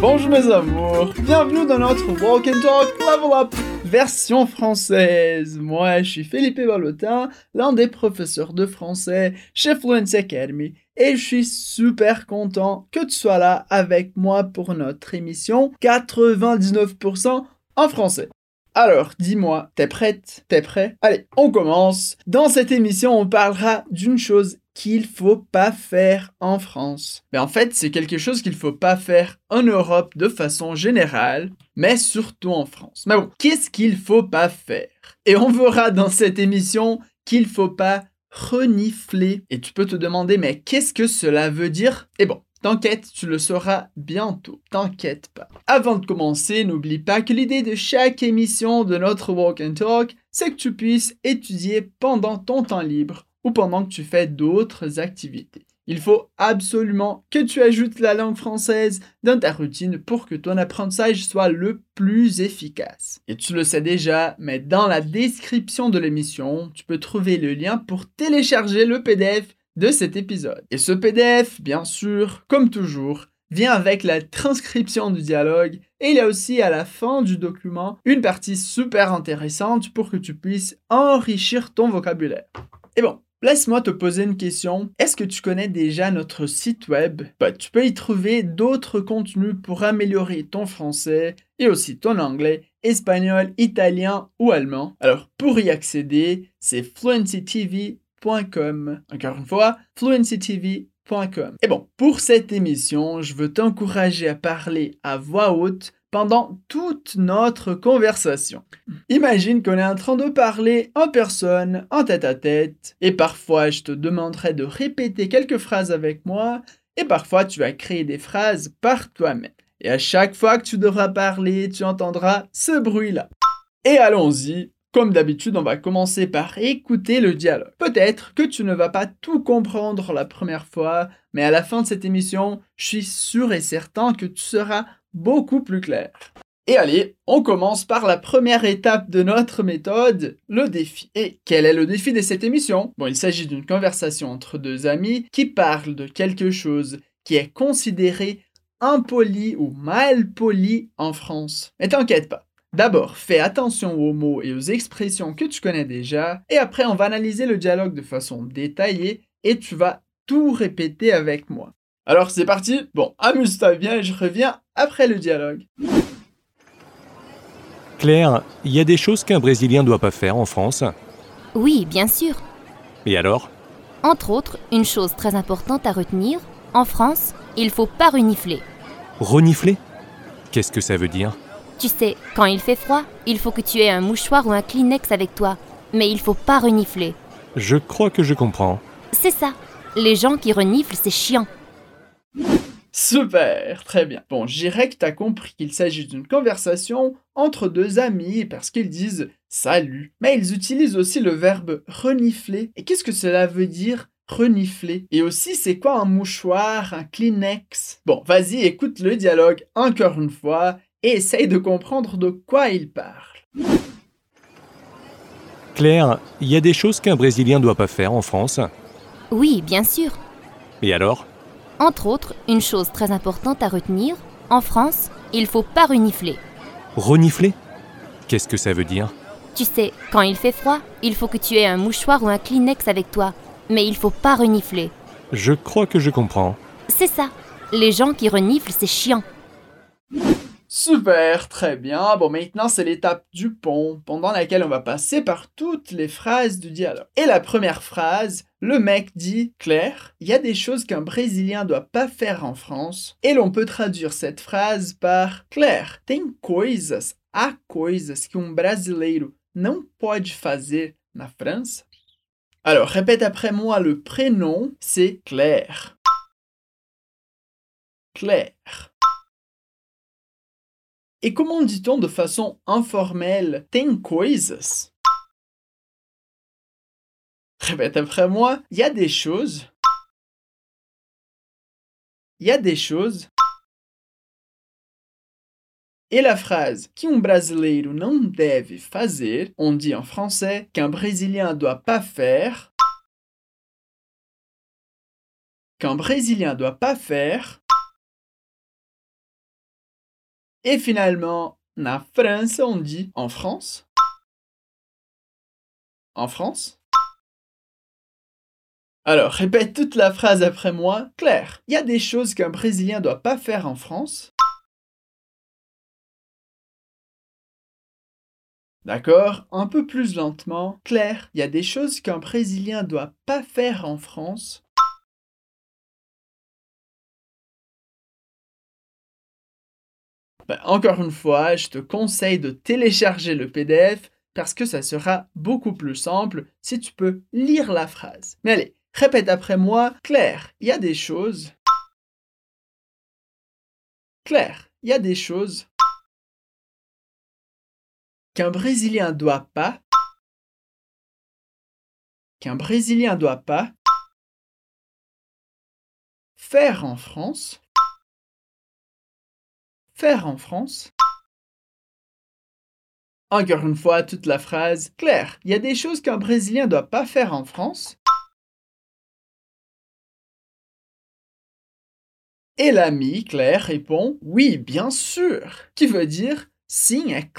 Bonjour mes amours, bienvenue dans notre Walk and Talk Level Up version française. Moi, je suis Philippe Ballotin, l'un des professeurs de français chez Fluency Academy, et je suis super content que tu sois là avec moi pour notre émission 99% en français. Alors, dis-moi, t'es prête? T'es prêt? Allez, on commence. Dans cette émission, on parlera d'une chose qu'il faut pas faire en France. Mais en fait, c'est quelque chose qu'il faut pas faire en Europe de façon générale, mais surtout en France. Mais bon, qu'est-ce qu'il faut pas faire? Et on verra dans cette émission qu'il faut pas renifler. Et tu peux te demander, mais qu'est-ce que cela veut dire? Et bon, T'inquiète, tu le sauras bientôt. T'inquiète pas. Avant de commencer, n'oublie pas que l'idée de chaque émission de notre Walk and Talk, c'est que tu puisses étudier pendant ton temps libre ou pendant que tu fais d'autres activités. Il faut absolument que tu ajoutes la langue française dans ta routine pour que ton apprentissage soit le plus efficace. Et tu le sais déjà, mais dans la description de l'émission, tu peux trouver le lien pour télécharger le PDF de cet épisode. Et ce PDF, bien sûr, comme toujours, vient avec la transcription du dialogue et il y a aussi à la fin du document une partie super intéressante pour que tu puisses enrichir ton vocabulaire. Et bon, Laisse-moi te poser une question. Est-ce que tu connais déjà notre site web? Bah, Tu peux y trouver d'autres contenus pour améliorer ton français et aussi ton anglais, espagnol, italien ou allemand. Alors pour y accéder, c'est fluencytv.com. Encore une fois, fluencytv.com. Et bon, pour cette émission, je veux t'encourager à parler à voix haute pendant toute notre conversation. Imagine qu'on est en train de parler en personne, en tête à tête, et parfois je te demanderai de répéter quelques phrases avec moi, et parfois tu vas créer des phrases par toi-même. Et à chaque fois que tu devras parler, tu entendras ce bruit-là. Et allons-y, comme d'habitude, on va commencer par écouter le dialogue. Peut-être que tu ne vas pas tout comprendre la première fois, mais à la fin de cette émission, je suis sûr et certain que tu seras beaucoup plus clair. Et allez, on commence par la première étape de notre méthode, le défi. Et quel est le défi de cette émission? Bon, il s'agit d'une conversation entre deux amis qui parlent de quelque chose qui est considéré impoli ou mal poli en France. Mais t'inquiète pas. D'abord, fais attention aux mots et aux expressions que tu connais déjà, et après on va analyser le dialogue de façon détaillée et tu vas tout répéter avec moi. Alors c'est parti Bon, amuse-toi bien et je reviens après le dialogue. Claire, il y a des choses qu'un Brésilien ne doit pas faire en France? Oui, bien sûr. Et alors? Entre autres, une chose très importante à retenir, en France, il faut pas renifler. Renifler? Qu'est-ce que ça veut dire? Tu sais, quand il fait froid, il faut que tu aies un mouchoir ou un Kleenex avec toi. Mais il faut pas renifler. Je crois que je comprends. C'est ça. Les gens qui reniflent, c'est chiant. Super, très bien. Bon, j'irai que t'as compris qu'il s'agit d'une conversation entre deux amis parce qu'ils disent salut. Mais ils utilisent aussi le verbe renifler. Et qu'est-ce que cela veut dire renifler? Et aussi, c'est quoi un mouchoir, un Kleenex? Bon, vas-y, écoute le dialogue encore une fois et essaye de comprendre de quoi il parle. Claire, il y a des choses qu'un Brésilien ne doit pas faire en France. Oui, bien sûr. Et alors? Entre autres, une chose très importante à retenir, en France, il faut pas renifler. Renifler? Qu'est-ce que ça veut dire? Tu sais, quand il fait froid, il faut que tu aies un mouchoir ou un Kleenex avec toi. Mais il faut pas renifler. Je crois que je comprends. C'est ça. Les gens qui reniflent, c'est chiant. Super, très bien. Bon, maintenant c'est l'étape du pont, pendant laquelle on va passer par toutes les phrases du dialogue. Et la première phrase, le mec dit Claire, il y a des choses qu'un Brésilien doit pas faire en France. Et l'on peut traduire cette phrase par Claire, tem coisas, há coisas que um brasileiro não pode fazer na França. Alors, répète après moi le prénom, c'est Claire. Claire. Et comment dit-on de façon informelle tem coisas Répète après moi, il y a des choses. Il y a des choses. Et la phrase que um brasileiro não deve fazer, on dit en français qu'un brésilien doit pas faire. Qu'un brésilien doit pas faire. Et finalement, na France, on dit en France. En France. Alors, répète toute la phrase après moi. Claire, il y a des choses qu'un Brésilien doit pas faire en France. D'accord? Un peu plus lentement. Claire, il y a des choses qu'un Brésilien doit pas faire en France. Ben, encore une fois, je te conseille de télécharger le PDF parce que ça sera beaucoup plus simple si tu peux lire la phrase. Mais allez, répète après moi. Claire, il y a des choses. Claire, il y a des choses qu'un Brésilien doit pas qu'un Brésilien doit pas faire en France en France Encore une fois, toute la phrase. Claire, il y a des choses qu'un Brésilien doit pas faire en France Et l'ami Claire répond Oui, bien sûr, qui veut dire Sim, é.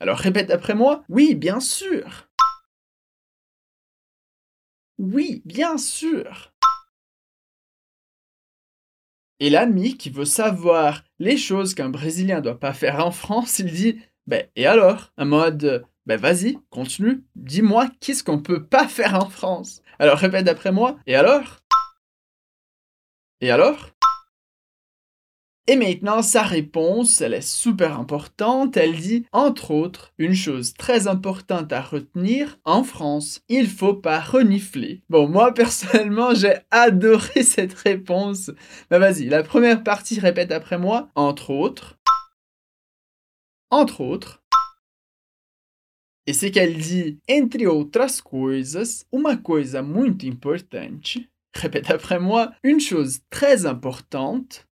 Alors répète après moi. Oui, bien sûr. Oui, bien sûr. Et l'ami qui veut savoir les choses qu'un Brésilien doit pas faire en France, il dit Ben, et alors? Un mode Ben, vas-y, continue, dis-moi qu'est-ce qu'on peut pas faire en France? Alors répète après moi. Et alors? Et alors? Et maintenant, sa réponse, elle est super importante. Elle dit, entre autres, une chose très importante à retenir, en France, il faut pas renifler. Bon, moi, personnellement, j'ai adoré cette réponse. Mais vas-y, la première partie, répète après moi, entre autres. Entre autres. Et c'est qu'elle dit, entre outras coisas, uma coisa muito importante. Répète après moi, une chose très importante.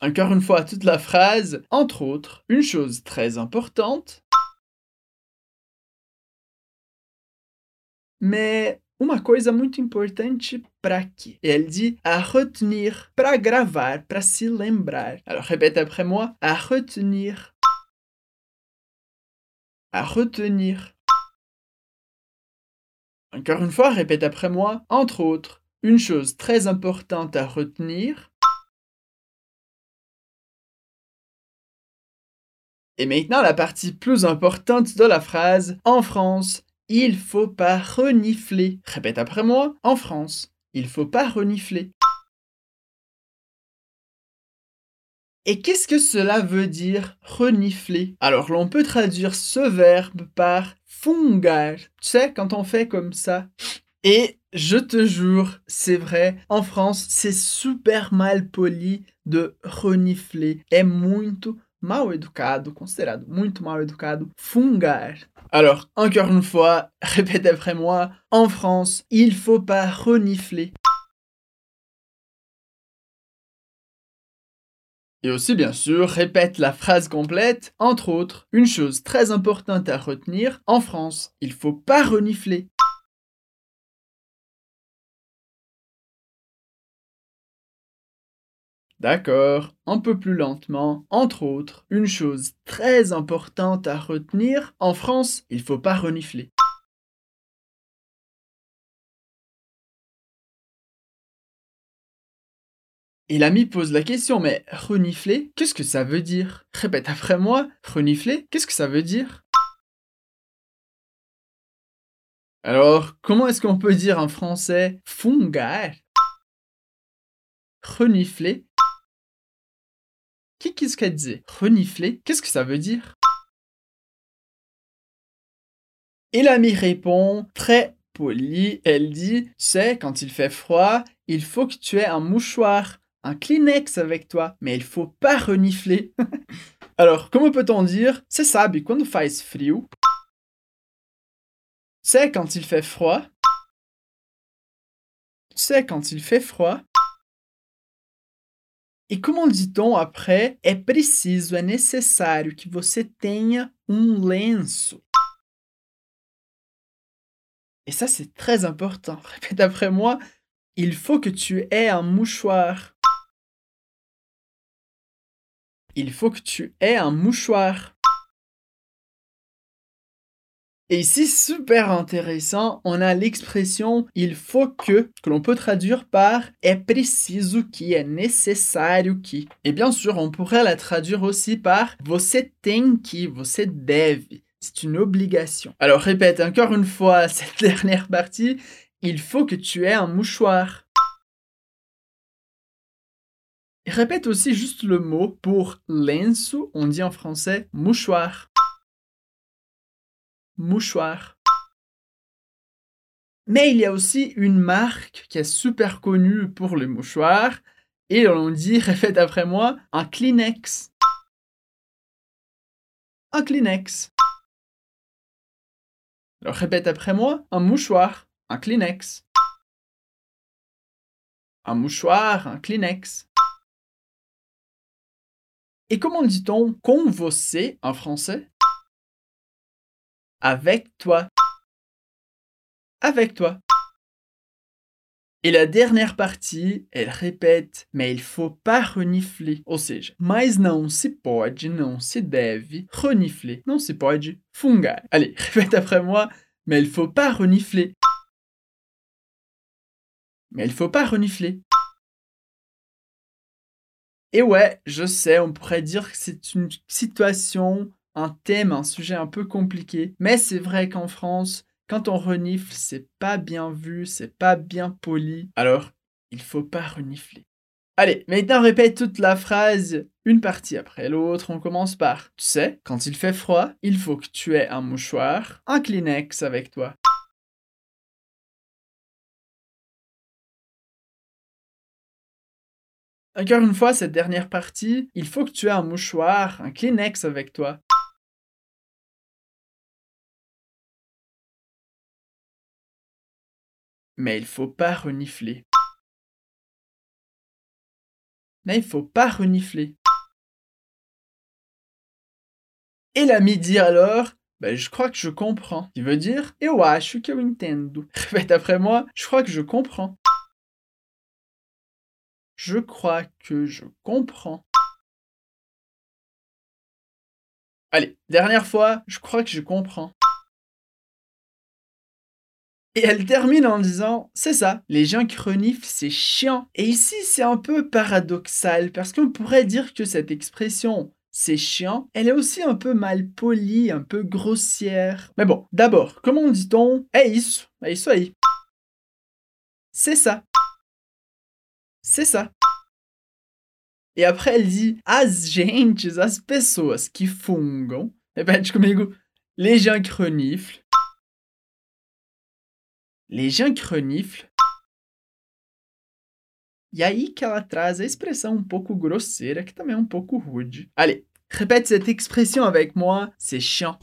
Encore une fois, toute la phrase, entre autres, une chose très importante. Mais uma coisa muito importante para quê? Et elle dit à retenir, para gravar, para se lembrar. Alors répète après moi, à retenir. À retenir. Encore une fois, répète après moi, entre autres, une chose très importante à retenir. Et maintenant, la partie plus importante de la phrase. En France, il faut pas renifler. Répète après moi. En France, il faut pas renifler. Et qu'est-ce que cela veut dire renifler? Alors l'on peut traduire ce verbe par fungar. Tu sais, quand on fait comme ça. Et je te jure, c'est vrai, en France, c'est super mal poli de renifler. É muito mal educado, considérado muito mal educado, fungar. Alors, encore une fois, répète après moi, en France, il faut pas renifler. Et aussi, bien sûr, répète la phrase complète, entre autres, une chose très importante à retenir, en France, il faut pas renifler. D'accord, un peu plus lentement. Entre autres, une chose très importante à retenir, en France, il faut pas renifler. Et l'ami pose la question, mais renifler, qu'est-ce que ça veut dire? Répète après moi, renifler, qu'est-ce que ça veut dire? Alors, comment est-ce qu'on peut dire en français fungar Renifler Qu'est-ce qu'elle disait Renifler? Qu'est-ce que ça veut dire? Et l'ami répond, très poli, elle dit, c'est quand il fait froid, il faut que tu aies un mouchoir, un Kleenex avec toi, mais il faut pas renifler. Alors, comment peut-on dire C'est ça, mais quando faz frio C'est quand il fait froid. C'est quand il fait froid. E como dit-on après, é preciso, é necessário que você tenha um lenço. Et ça, c'est très important. Répète après moi. Il faut que tu aies un mouchoir. il faut que tu aies un mouchoir. Et ici, super intéressant, on a l'expression il faut que, que l'on peut traduire par é preciso que, é necessário que. Et bien sûr, on pourrait la traduire aussi par você tem que, você deve. C'est une obligation. Alors répète encore une fois cette dernière partie, il faut que tu aies un mouchoir. répète aussi juste le mot pour lenço, on dit en français mouchoir mouchoir. Mais il y a aussi une marque qui est super connue pour les mouchoirs, et on dit, répète après moi, un Kleenex. Un Kleenex. Alors répète après moi, un mouchoir, un Kleenex. Un mouchoir, un Kleenex. Et comment dit-on convosser en français? Avec toi. Avec toi. Et la dernière partie, elle répète, mais il faut pas renifler. Ou seja, mas não se pode, não se deve renifler. Não se pode fungar. Allez, répète après moi, mais il faut pas renifler. Mais il faut pas renifler. Et ouais, je sais, on pourrait dire que c'est une situation un thème, un sujet un peu compliqué. Mais c'est vrai qu'en France, quand on renifle, c'est pas bien vu, c'est pas bien poli. Alors, il faut pas renifler. Allez, maintenant répète toute la phrase, une partie après l'autre. On commence par Tu sais, quand il fait froid, il faut que tu aies un mouchoir, un Kleenex avec toi. Encore une fois, cette dernière partie, il faut que tu aies un mouchoir, un Kleenex avec toi. Mais il faut pas renifler. Mais il faut pas renifler. Et la midi alors ben, je crois que je comprends. Il veut dire Eu acho que eu entendo. Répète après moi, je crois que je comprends. Je crois que je comprends. Allez, dernière fois, je crois que je comprends. Et elle termine en disant, c'est ça, les gens qui reniflent, c'est chiant. Et ici, c'est un peu paradoxal, parce qu'on pourrait dire que cette expression, c'est chiant, elle est aussi un peu mal polie, un peu grossière. Mais bon, d'abord, comment dit-on É isso, isso aí. C'est ça. C'est ça. Et après, elle dit as gentes, as pessoas que fungam. Repete comigo. Les gens qui reniflent. Les gens qui reniflent. E aí que ela traz a expressão um pouco grosseira, que também é um pouco rude. Allez, répète cette expression avec moi, c'est chiant.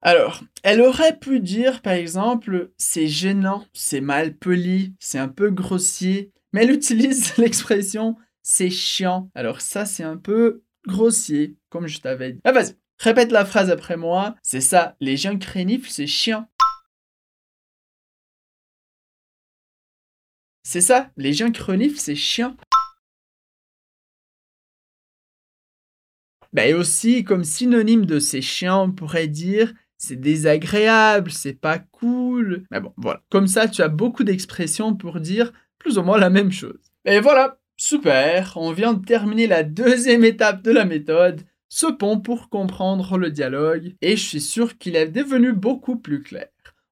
Alors, elle aurait pu dire par exemple c'est gênant, c'est mal poli, c'est un peu grossier, mais elle utilise l'expression c'est chiant. Alors ça c'est un peu grossier, comme je t'avais dit. Ah vas-y, répète la phrase après moi, c'est ça, les gens qui reniflent, c'est chiant. C'est ça, les gens qui reniflent, c'est chiant. Ben aussi, comme synonyme de c'est chiant, on pourrait dire c'est désagréable, c'est pas cool. Mais bon, voilà. Comme ça, tu as beaucoup d'expressions pour dire plus ou moins la même chose. Et voilà, super, on vient de terminer la deuxième étape de la méthode, ce pont pour comprendre le dialogue, et je suis sûr qu'il est devenu beaucoup plus clair.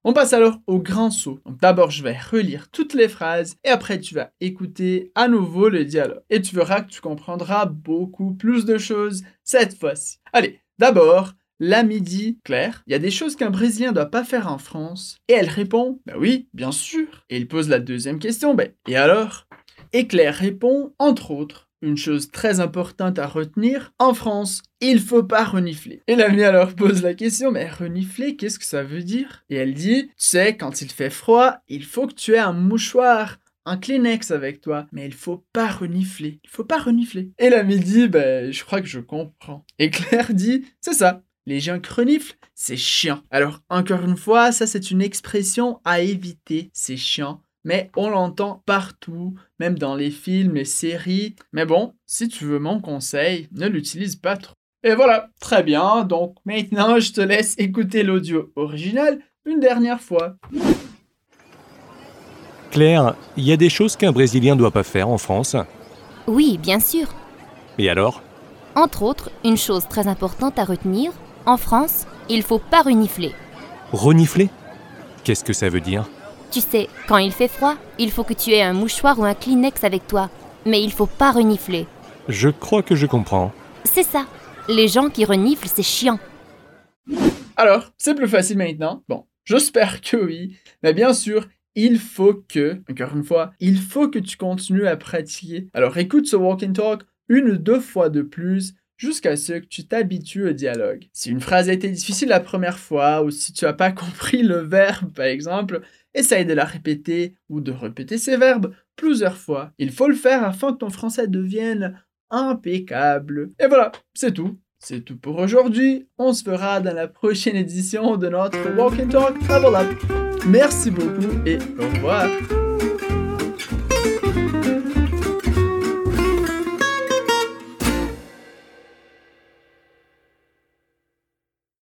On passe alors au grand saut. D'abord, je vais relire toutes les phrases et après tu vas écouter à nouveau le dialogue. Et tu verras que tu comprendras beaucoup plus de choses cette fois-ci. Allez, d'abord, la midi, Claire, il y a des choses qu'un Brésilien ne doit pas faire en France. Et elle répond, bah oui, bien sûr. Et il pose la deuxième question, ben, et alors? Et Claire répond, entre autres, une chose très importante à retenir, en France, il faut pas renifler. Et l'ami alors pose la question, mais renifler, qu'est-ce que ça veut dire? Et elle dit, tu sais, quand il fait froid, il faut que tu aies un mouchoir, un Kleenex avec toi, mais il faut pas renifler. Il faut pas renifler. Et l'ami dit, ben, je crois que je comprends. Et Claire dit, c'est ça. Les gens qui reniflent, c'est chiant. Alors, encore une fois, ça c'est une expression à éviter. C'est chiant mais on l'entend partout, même dans les films, les séries. Mais bon, si tu veux mon conseil, ne l'utilise pas trop. Et voilà, très bien, donc maintenant je te laisse écouter l'audio original une dernière fois. Claire, il y a des choses qu'un Brésilien ne doit pas faire en France? Oui, bien sûr. Et alors? Entre autres, une chose très importante à retenir, en France, il faut pas renifler. Renifler? Qu'est-ce que ça veut dire? Tu sais, quand il fait froid, il faut que tu aies un mouchoir ou un Kleenex avec toi. Mais il faut pas renifler. Je crois que je comprends. C'est ça. Les gens qui reniflent, c'est chiant. Alors, c'est plus facile maintenant. Bon, j'espère que oui. Mais bien sûr, il faut que, encore une fois, il faut que tu continues à pratiquer. Alors écoute ce walk and talk une ou deux fois de plus jusqu'à ce que tu t'habitues au dialogue. Si une phrase a été difficile la première fois ou si tu n'as pas compris le verbe, par exemple, essaye de la répéter ou de répéter ces verbes plusieurs fois. Il faut le faire afin que ton français devienne impeccable. Et voilà, c'est tout. C'est tout pour aujourd'hui. On se verra dans la prochaine édition de notre Walk and Talk Travel Up. Merci beaucoup et au revoir.